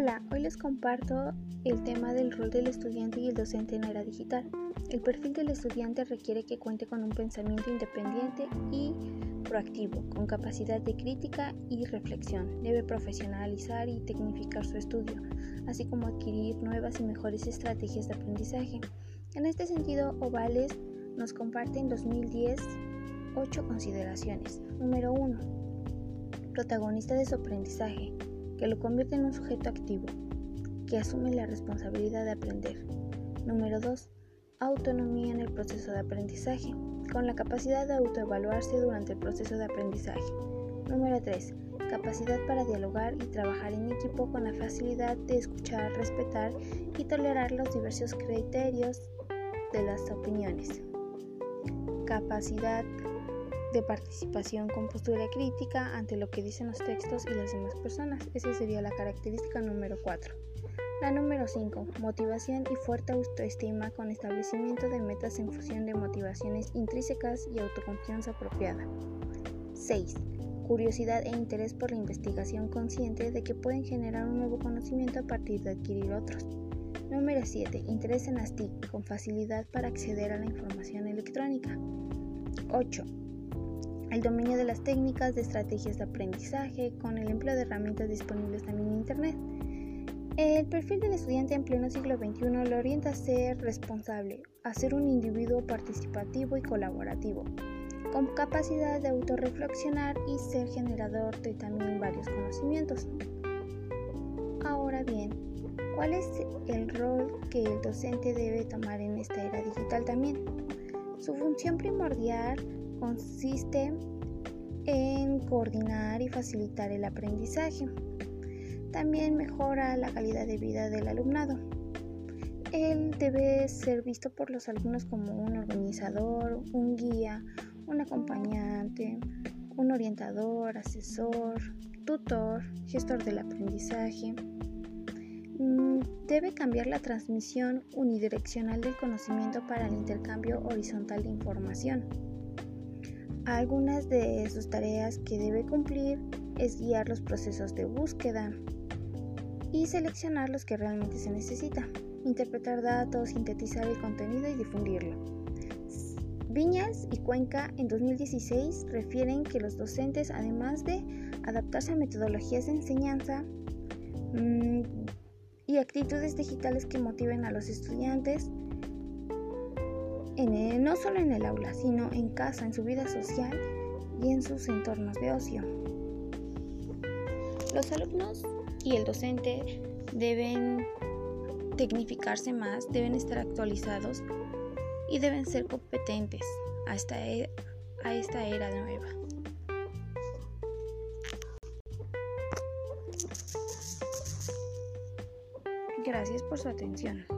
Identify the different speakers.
Speaker 1: Hola, hoy les comparto el tema del rol del estudiante y el docente en la era digital. El perfil del estudiante requiere que cuente con un pensamiento independiente y proactivo, con capacidad de crítica y reflexión. Debe profesionalizar y tecnificar su estudio, así como adquirir nuevas y mejores estrategias de aprendizaje. En este sentido, Ovales nos comparte en 2010 ocho consideraciones. Número 1. Protagonista de su aprendizaje, que lo convierte en un sujeto activo, que asume la responsabilidad de aprender. Número 2. Autonomía en el proceso de aprendizaje, con la capacidad de autoevaluarse durante el proceso de aprendizaje. Número 3. Capacidad para dialogar y trabajar en equipo con la facilidad de escuchar, respetar y tolerar los diversos criterios de las opiniones. Capacidad de participación con postura crítica ante lo que dicen los textos y las demás personas. Esa sería la característica número 4. La número 5. Motivación y fuerte autoestima con establecimiento de metas en función de motivaciones intrínsecas y autoconfianza apropiada. 6. Curiosidad e interés por la investigación consciente de que pueden generar un nuevo conocimiento a partir de adquirir otros. Número 7. Interés en las TIC con facilidad para acceder a la información electrónica. 8 el dominio de las técnicas de estrategias de aprendizaje con el empleo de herramientas disponibles también en Internet. El perfil del estudiante en pleno siglo XXI lo orienta a ser responsable, a ser un individuo participativo y colaborativo, con capacidad de autorreflexionar y ser generador de también varios conocimientos. Ahora bien, ¿cuál es el rol que el docente debe tomar en esta era digital también? Su función primordial consiste en coordinar y facilitar el aprendizaje. También mejora la calidad de vida del alumnado. Él debe ser visto por los alumnos como un organizador, un guía, un acompañante, un orientador, asesor, tutor, gestor del aprendizaje. Mm, debe cambiar la transmisión unidireccional del conocimiento para el intercambio horizontal de información. Algunas de sus tareas que debe cumplir es guiar los procesos de búsqueda y seleccionar los que realmente se necesita, interpretar datos, sintetizar el contenido y difundirlo. Viñas y Cuenca en 2016 refieren que los docentes, además de adaptarse a metodologías de enseñanza mm, y actitudes digitales que motiven a los estudiantes, no solo en el aula, sino en casa, en su vida social y en sus entornos de ocio. Los alumnos y el docente deben tecnificarse más, deben estar actualizados y deben ser competentes a esta, e, a esta era nueva. Gracias por su atención.